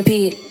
repeat.